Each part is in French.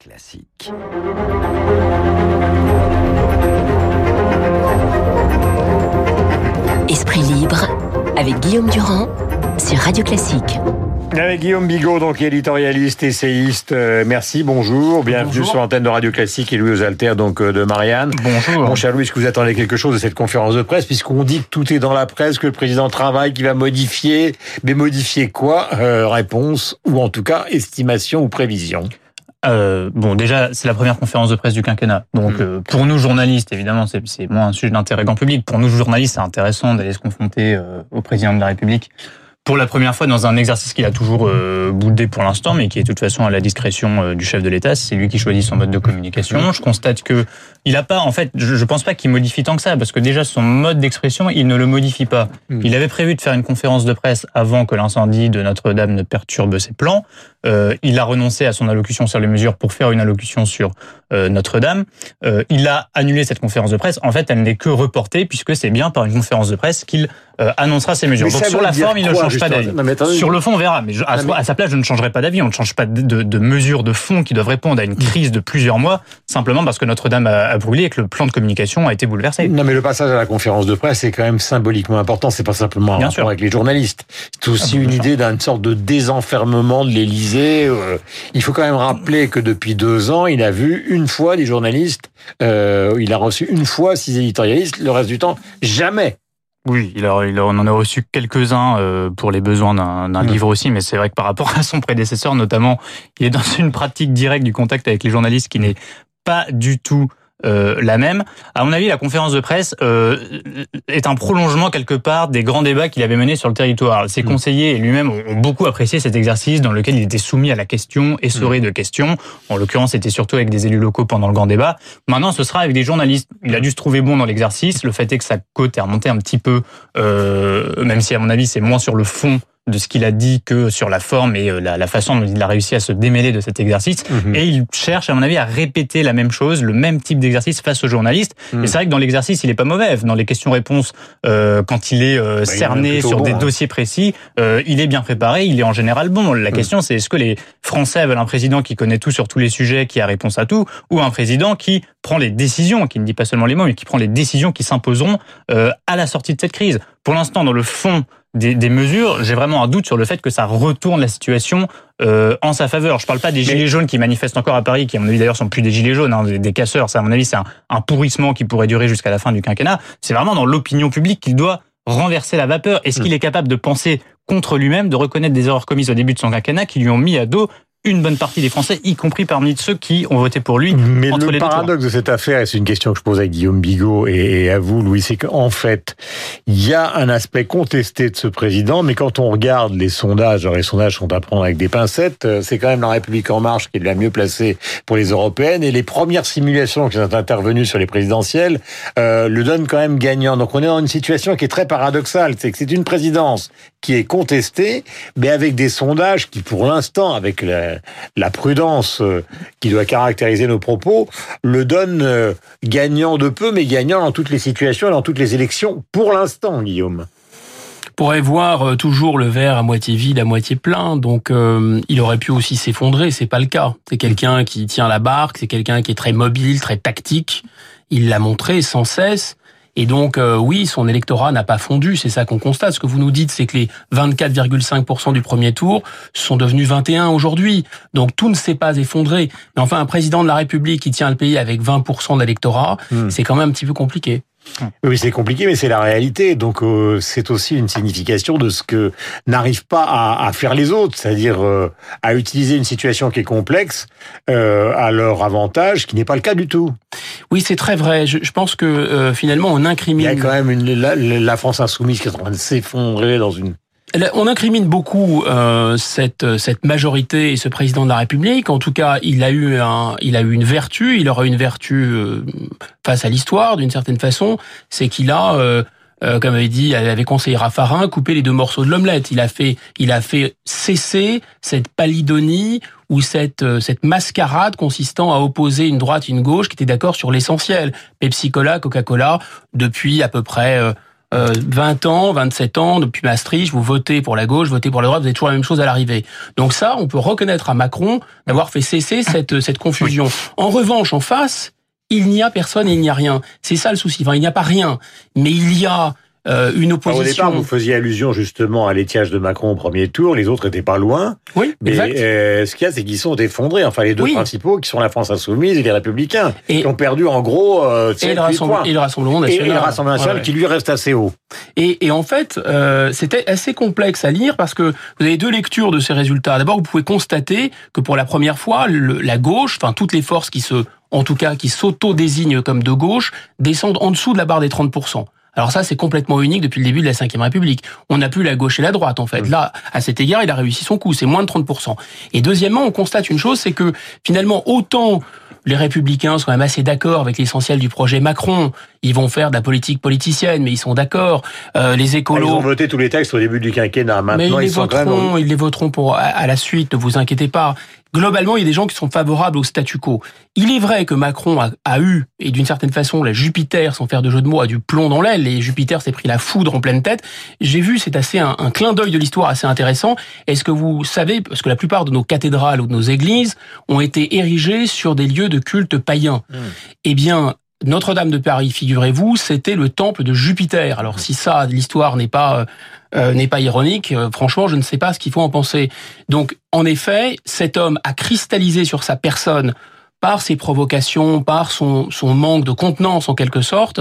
Classique. Esprit libre avec Guillaume Durand sur Radio Classique. Avec Guillaume Bigot, donc éditorialiste, essayiste. Euh, merci, bonjour. Bienvenue Bonjour. sur l'antenne de Radio Classique et Louis aux Alters, donc euh, de Marianne. Bonjour. Mon cher Louis, est-ce que vous attendez quelque chose de cette conférence de presse, puisqu'on dit que tout est dans la presse, que le président travaille, qu'il va modifier. Mais modifier quoi Euh, Réponse, ou en tout cas estimation ou prévision? Euh, bon, déjà, c'est la première conférence de presse du quinquennat. Donc, Mm. euh, pour nous journalistes, évidemment, c'est moins un sujet d'intérêt grand public. Pour nous journalistes, c'est intéressant d'aller se confronter euh, au président de la République pour la première fois dans un exercice qu'il a toujours euh, boudé pour l'instant, mais qui est de toute façon à la discrétion du chef de l'État. C'est lui qui choisit son mode de communication. Je constate que il a pas, en fait, je, je pense pas qu'il modifie tant que ça, parce que déjà son mode d'expression, il ne le modifie pas. Mm. Il avait prévu de faire une conférence de presse avant que l'incendie de Notre-Dame ne perturbe ses plans. Euh, il a renoncé à son allocution sur les mesures pour faire une allocution sur euh, Notre-Dame. Euh, il a annulé cette conférence de presse. En fait, elle n'est que reportée puisque c'est bien par une conférence de presse qu'il annoncera ses mesures. Mais Donc sur la forme, il ne change pas d'avis. Sur le fond, on verra. Mais je- à, Non, mais- à sa place, je ne changerai pas d'avis. On ne change pas de, de- de mesures de fond qui doivent répondre à une crise de plusieurs mois simplement parce que Notre-Dame a, a brûlé et que le plan de communication a été bouleversé. Non, mais le passage à la conférence de presse est quand même symboliquement important. C'est pas simplement un Bien rapport sûr. avec les journalistes. C'est aussi Ah, bien une idée d'une sorte de désenfermement de l'Élysée. Euh, il faut quand même rappeler que depuis deux ans, il a vu une fois des journalistes. Euh, il a reçu une fois six éditorialistes. Le reste du temps, jamais. Oui, il, a, il en a reçu quelques-uns euh, pour les besoins d'un d'un Mm. livre aussi, mais c'est vrai que par rapport à son prédécesseur, notamment, il est dans une pratique directe du contact avec les journalistes qui n'est pas du tout euh, la même. À mon avis, la conférence de presse euh, est un prolongement quelque part des grands débats qu'il avait menés sur le territoire. Ses Mm. conseillers et lui-même ont beaucoup apprécié cet exercice dans lequel il était soumis à la question, essoré de questions. En l'occurrence, c'était surtout avec des élus locaux pendant le grand débat. Maintenant, ce sera avec des journalistes. Il a dû se trouver bon dans l'exercice. Le fait est que sa cote est remontée un petit peu, euh, même si à mon avis c'est moins sur le fond de ce qu'il a dit que sur la forme et euh, la, la façon dont il a réussi à se démêler de cet exercice. Et il cherche, à mon avis, à répéter la même chose, le même type d'exercice face aux journalistes. Mm. Et c'est vrai que dans l'exercice, il est pas mauvais. Dans les questions-réponses, euh, quand il est euh, Bah, il est cerné sur bon, des hein. dossiers précis, euh, il est bien préparé, il est en général bon. La question, c'est est-ce que les Français veulent un président qui connaît tout sur tous les sujets, qui a réponse à tout, ou un président qui prend les décisions, qui ne dit pas seulement les mots, mais qui prend les décisions qui s'imposeront à la sortie de cette crise? Pour l'instant, dans le fond des, des mesures, j'ai vraiment un doute sur le fait que ça retourne la situation euh, en sa faveur. Je parle pas des gilets jaunes qui manifestent encore à Paris, qui à mon avis d'ailleurs sont plus des gilets jaunes, hein, des, des casseurs. Ça, à mon avis, c'est un, un pourrissement qui pourrait durer jusqu'à la fin du quinquennat. C'est vraiment dans l'opinion publique qu'il doit renverser la vapeur. Est-ce qu'il est capable de penser contre lui-même, de reconnaître des erreurs commises au début de son quinquennat qui lui ont mis à dos une bonne partie des Français, y compris parmi ceux qui ont voté pour lui Mais entre le les paradoxe de cette affaire, et c'est une question que je pose à Guillaume Bigot et, et à vous, Louis, c'est qu'en fait, il y a un aspect contesté de ce président, mais quand on regarde les sondages, alors les sondages sont à prendre avec des pincettes, euh, c'est quand même la République en marche qui est la mieux placée pour les européennes, et les premières simulations qui sont intervenues sur les présidentielles euh, le donnent quand même gagnant. Donc on est dans une situation qui est très paradoxale, c'est que c'est une présidence qui est contestée, mais avec des sondages qui, pour l'instant, avec la, prudence euh, qui doit caractériser nos propos, le donne euh, gagnant de peu, mais gagnant dans toutes les situations et dans toutes les élections, pour l'instant, Guillaume. pourrait voir euh, toujours le verre à moitié vide, à moitié plein. Donc, il aurait pu aussi s'effondrer. C'est pas le cas. C'est quelqu'un qui tient la barque. C'est quelqu'un qui est très mobile, très tactique. Il l'a montré sans cesse. Et donc, euh, oui, son électorat n'a pas fondu. C'est ça qu'on constate. Ce que vous nous dites, c'est que les 24,5% du premier tour sont devenus 21 aujourd'hui. Donc, tout ne s'est pas effondré. Mais enfin, un président de la République qui tient le pays avec 20% de l'électorat, Hmm. c'est quand même un petit peu compliqué. Oui, c'est compliqué, mais c'est la réalité. Donc, euh, c'est aussi une signification de ce que n'arrivent pas à, à faire les autres, c'est-à-dire euh, à utiliser une situation qui est complexe euh, à leur avantage, ce qui n'est pas le cas du tout. Oui, c'est très vrai. Je, je pense que euh, finalement, on Il y a incrimine, quand même une, la, la France insoumise qui est en train de s'effondrer dans une on incrimine beaucoup euh, cette cette majorité et ce président de la République. En tout cas, il a eu un, il a eu une vertu. Il aura une vertu euh, face à l'histoire d'une certaine façon, c'est qu'il a euh, euh, comme avait dit, avait conseillé Raffarin, coupé les deux morceaux de l'omelette. Il a fait, il a fait cesser cette palidonie ou cette euh, cette mascarade consistant à opposer une droite et une gauche qui étaient d'accord sur l'essentiel. Pepsi Cola, Coca-Cola, depuis à peu près euh, euh, 20 ans, 27 ans, depuis Maastricht, vous votez pour la gauche, votez pour la droite, vous avez toujours la même chose à l'arrivée. Donc ça, on peut reconnaître à Macron d'avoir fait cesser cette, cette confusion. En revanche, en face, il n'y a personne et il n'y a rien. C'est ça le souci. Enfin, il n'y a pas rien, mais il y a euh, une opposition. au départ, vous faisiez allusion justement à l'étiage de Macron au premier tour. Les autres étaient pas loin. Oui, mais exact. Euh, ce qu'il y a, c'est qu'ils sont effondrés. Enfin, les deux Oui. principaux, qui sont la France insoumise et les Républicains, Et- qui ont perdu en gros euh, Et le, points. et le Rassemblement national. et le Rassemblement national Ouais, qui lui reste assez haut. Et, et en fait, euh, c'était assez complexe à lire parce que vous avez deux lectures de ces résultats. D'abord, vous pouvez constater que pour la première fois, le- la gauche, enfin toutes les forces qui se, en tout cas, qui s'auto-désignent comme de gauche, descendent en dessous de la barre des 30%. Alors ça, c'est complètement unique depuis le début de la Ve République. On n'a plus la gauche et la droite, en fait. Là, à cet égard, il a réussi son coup. C'est moins de 30%. Et deuxièmement, on constate une chose, c'est que finalement, autant les républicains sont quand même assez d'accord avec l'essentiel du projet Macron, ils vont faire de la politique politicienne, mais ils sont d'accord. Euh, les Ah, écolos... Ils ont voté tous les textes au début du quinquennat. Mais Maintenant, ils les ils sont même. voteront, ils les voteront pour à, à la suite. Ne vous inquiétez pas. Globalement, il y a des gens qui sont favorables au statu quo. Il est vrai que Macron a, a eu, et d'une certaine façon, la Jupiter, sans faire de jeu de mots, a du plomb dans l'aile. Et Jupiter s'est pris la foudre en pleine tête. J'ai vu, c'est assez un, un clin d'œil de l'histoire assez intéressant. Est-ce que vous savez, parce que la plupart de nos cathédrales ou de nos églises ont été érigées sur des lieux de culte païens? Eh bien, notre-Dame de Paris, figurez-vous, c'était le temple de Jupiter. Alors si ça, l'histoire n'est pas euh, euh, n'est pas ironique, euh, franchement, je ne sais pas ce qu'il faut en penser. Donc, en effet, cet homme a cristallisé sur sa personne par ses provocations, par son, son manque de contenance en quelque sorte,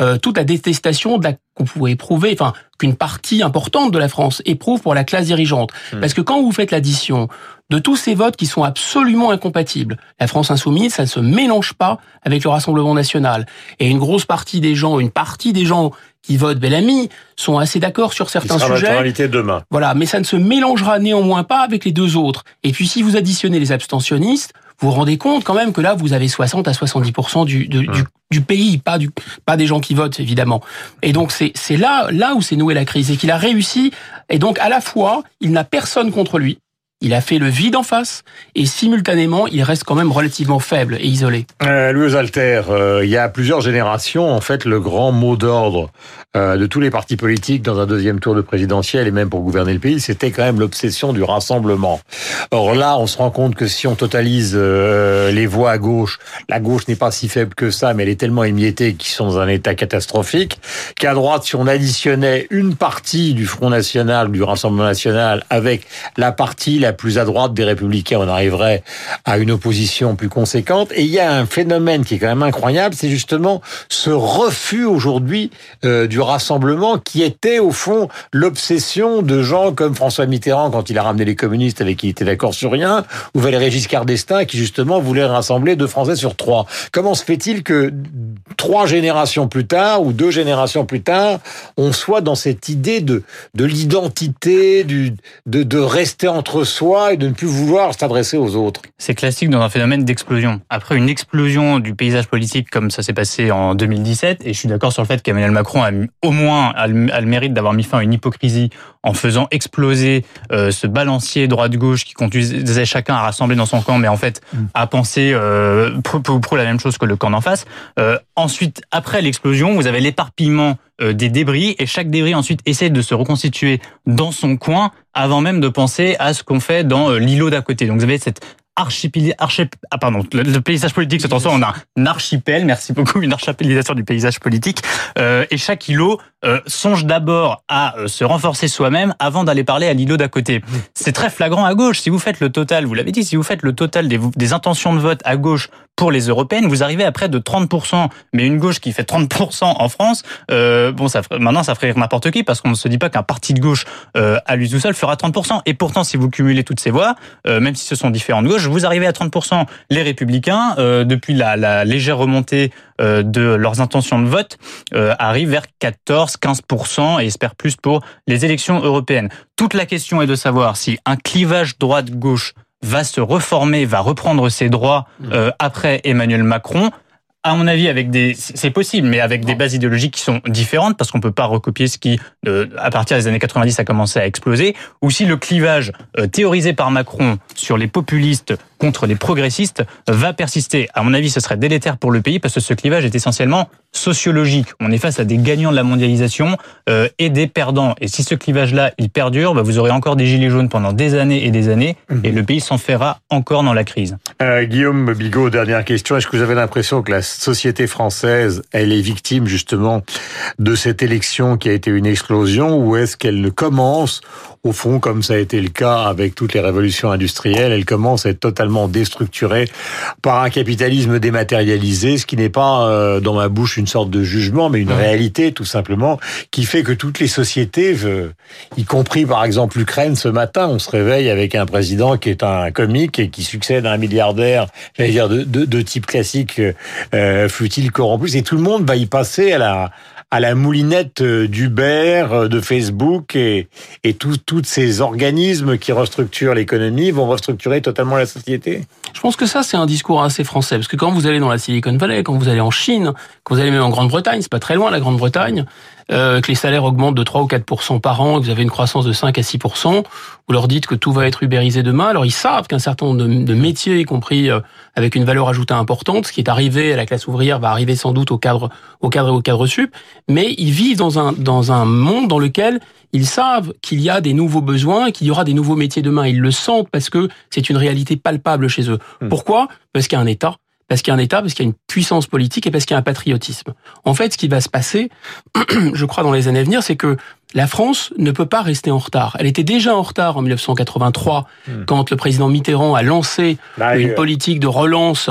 euh, toute la détestation de la qu'on pouvait éprouver, enfin qu'une partie importante de la France éprouve pour la classe dirigeante. Parce que quand vous faites l'addition de tous ces votes qui sont absolument incompatibles, la France insoumise, ça ne se mélange pas avec le Rassemblement national. Et une grosse partie des gens, une partie des gens qui votent Bellamy sont assez d'accord sur certains sera la sujets. demain. Voilà, mais ça ne se mélangera néanmoins pas avec les deux autres. Et puis si vous additionnez les abstentionnistes, vous vous rendez compte quand même que là, vous avez 60 à 70% du, de- du, du pays, pas, du, pas des gens qui votent, évidemment. Et donc, c'est c'est là, là où s'est nouée la crise, et qu'il a réussi. Et donc, à la fois, il n'a personne contre lui, il a fait le vide en face, et simultanément, il reste quand même relativement faible et isolé. Euh, Louis Alter, euh, il y a plusieurs générations, en fait, le grand mot d'ordre euh, de tous les partis politiques dans un deuxième tour de présidentiel et même pour gouverner le pays, c'était quand même l'obsession du rassemblement. Or là, on se rend compte que si on totalise euh, les voix à gauche, la gauche n'est pas si faible que ça, mais elle est tellement émiettée qu'ils sont dans un état catastrophique, qu'à droite, si on additionnait une partie du Front National, du Rassemblement National, avec la partie la plus à droite des Républicains, on arriverait à une opposition plus conséquente. Et il y a un phénomène qui est quand même incroyable, c'est justement ce refus aujourd'hui euh, du rassemblement qui était au fond l'obsession de gens comme François Mitterrand quand il a ramené les communistes avec qui il était d'accord sur rien, ou Valéry Giscard d'Estaing qui justement voulait rassembler deux Français sur trois. Comment se fait-il que trois générations plus tard ou deux générations plus tard, on soit dans cette idée de de l'identité, de, de rester entre soi et de ne plus vouloir s'adresser aux autres C'est classique dans un phénomène d'explosion. Après une explosion du paysage politique comme ça s'est passé en 2017, et je suis d'accord sur le fait qu'Emmanuel Macron a au moins a le, a le mérite d'avoir mis fin à une hypocrisie en faisant exploser euh, ce balancier droite-gauche qui conduisait chacun à rassembler dans son camp, mais en fait à penser euh, pour, pour- pour la même chose que le camp d'en face. Euh, ensuite, après l'explosion, vous avez l'éparpillement euh, des débris, et chaque débris ensuite essaie de se reconstituer dans son coin avant même de penser à ce qu'on fait dans euh, l'îlot d'à côté. Donc vous avez cette archipel, archip, ah pardon, le, paysage politique se transforme en un archipel, merci beaucoup, une archipélisation du paysage politique. Euh, et chaque îlot euh, songe d'abord à euh, se renforcer soi-même avant d'aller parler à l'îlot d'à côté. C'est très flagrant à gauche. Si vous faites le total, vous l'avez dit, si vous faites le total des intentions de vote à gauche pour les européennes, vous arrivez à près de 30%. Mais une gauche qui fait 30% en France, euh, bon, ça maintenant ça ferait n'importe qui parce qu'on ne se dit pas qu'un parti de gauche euh, à lui tout seul fera 30%. Et pourtant, si vous cumulez toutes ces voix, euh, même si ce sont différentes gauches, vous arrivez à 30%. Les républicains, euh, depuis la, la légère remontée euh, de leurs intentions de vote, euh, arrivent vers 14-15% et espèrent plus pour les élections européennes. Toute la question est de savoir si un clivage droite-gauche va se reformer, va reprendre ses droits euh, après Emmanuel Macron. À mon avis, avec des, c'est possible, mais avec des bases idéologiques qui sont différentes, parce qu'on peut pas recopier ce qui, à partir des années 90, a commencé à exploser, ou si le clivage euh, théorisé par Macron sur les populistes contre les progressistes va persister. À mon avis, ce serait délétère pour le pays, parce que ce clivage est essentiellement sociologique. On est face à des gagnants de la mondialisation euh, et des perdants. Et si ce clivage-là, il perdure, bah, vous aurez encore des gilets jaunes pendant des années et des années, mhm. et le pays s'enferra encore dans la crise. Euh, Guillaume Bigot, dernière question. Est-ce que vous avez l'impression que la société française, elle est victime justement de cette élection qui a été une explosion, ou est-ce qu'elle commence, au fond, comme ça a été le cas avec toutes les révolutions industrielles, elle commence à être totalement déstructurée par un capitalisme dématérialisé, ce qui n'est pas euh, dans ma bouche une sorte de jugement, mais une réalité tout simplement, qui fait que toutes les sociétés, y compris par exemple l'Ukraine ce matin, on se réveille avec un président qui est un comique et qui succède à un milliardaire, j'allais dire de, de, type classique, euh, fut-il corrompu, et tout le monde va y passer à la à la moulinette euh, d'Uber, euh, de Facebook et, et tous ces organismes qui restructurent l'économie vont restructurer totalement la société Je pense que ça, c'est un discours assez français. Parce que quand vous allez dans la Silicon Valley, quand vous allez en Chine, quand vous allez même en Grande-Bretagne, c'est pas très loin la Grande-Bretagne, euh, que les salaires augmentent de 3 ou 4% par an, que vous avez une croissance de 5 à 6% vous leur dites que tout va être ubérisé demain. Alors ils savent qu'un certain nombre de, métiers, y compris avec une valeur ajoutée importante, ce qui est arrivé à la classe ouvrière va arriver sans doute au cadre, au cadre et au cadre sup, mais ils vivent dans un dans un monde dans lequel ils savent qu'il y a des nouveaux besoins, qu'il y aura des nouveaux métiers demain. Ils le sentent parce que c'est une réalité palpable chez eux. Hmm. Pourquoi? Parce qu'il y a un État parce qu'il y a un État, parce qu'il y a une puissance politique et parce qu'il y a un patriotisme. En fait, ce qui va se passer, je crois, dans les années à venir, c'est que la France ne peut pas rester en retard. Elle était déjà en retard en 1983 hmm. quand le président Mitterrand a lancé une politique de relance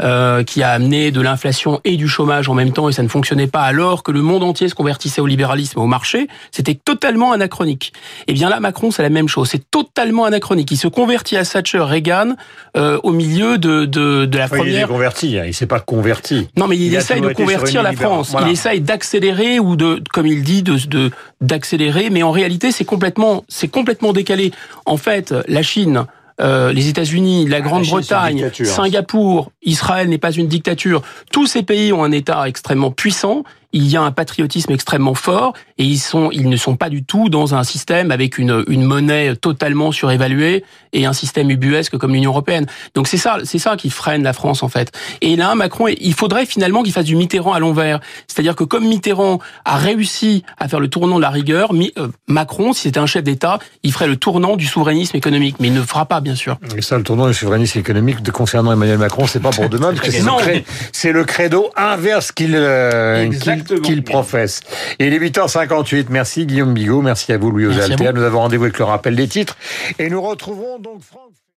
euh, qui a amené de l'inflation et du chômage en même temps et ça ne fonctionnait pas alors que le monde entier se convertissait au libéralisme et au marché, c'était totalement anachronique. Et eh bien là, Macron, c'est la même chose, c'est totalement anachronique. Il se convertit à Thatcher, Reagan euh, au milieu de, de, de la première... Il est converti, hein. il s'est pas converti. Non, mais il, essaye de convertir la France. Il essaye d'accélérer ou de, comme il dit, de d'accélérer, mais en réalité, c'est complètement, c'est complètement décalé. En fait, la Chine euh, les États-Unis, la Grande-Bretagne. Singapour, Israël n'est pas une dictature. Tous ces pays ont un État extrêmement puissant il y a un patriotisme extrêmement fort et ils sont, ils ne sont pas du tout dans un système avec une, une monnaie totalement surévaluée et un système ubuesque comme l'Union européenne. Donc c'est ça, c'est ça qui freine la France en fait. Et là, Macron, il faudrait finalement qu'il fasse du Mitterrand à l'envers. C'est-à-dire que comme Mitterrand a réussi à faire le tournant de la rigueur, euh, Macron, si c'était un chef d'État, il ferait le tournant du souverainisme économique, mais il ne fera pas, bien sûr. Et ça, le tournant du souverainisme économique de concernant Emmanuel Macron, c'est pas pour demain, parce que c'est le, credo inverse qu'il euh, qu'il professe. Et il est 8h58. Merci Guillaume Bigot, merci à vous Louis Osalter. Nous avons rendez-vous avec le rappel des titres. Et nous retrouvons donc Franck.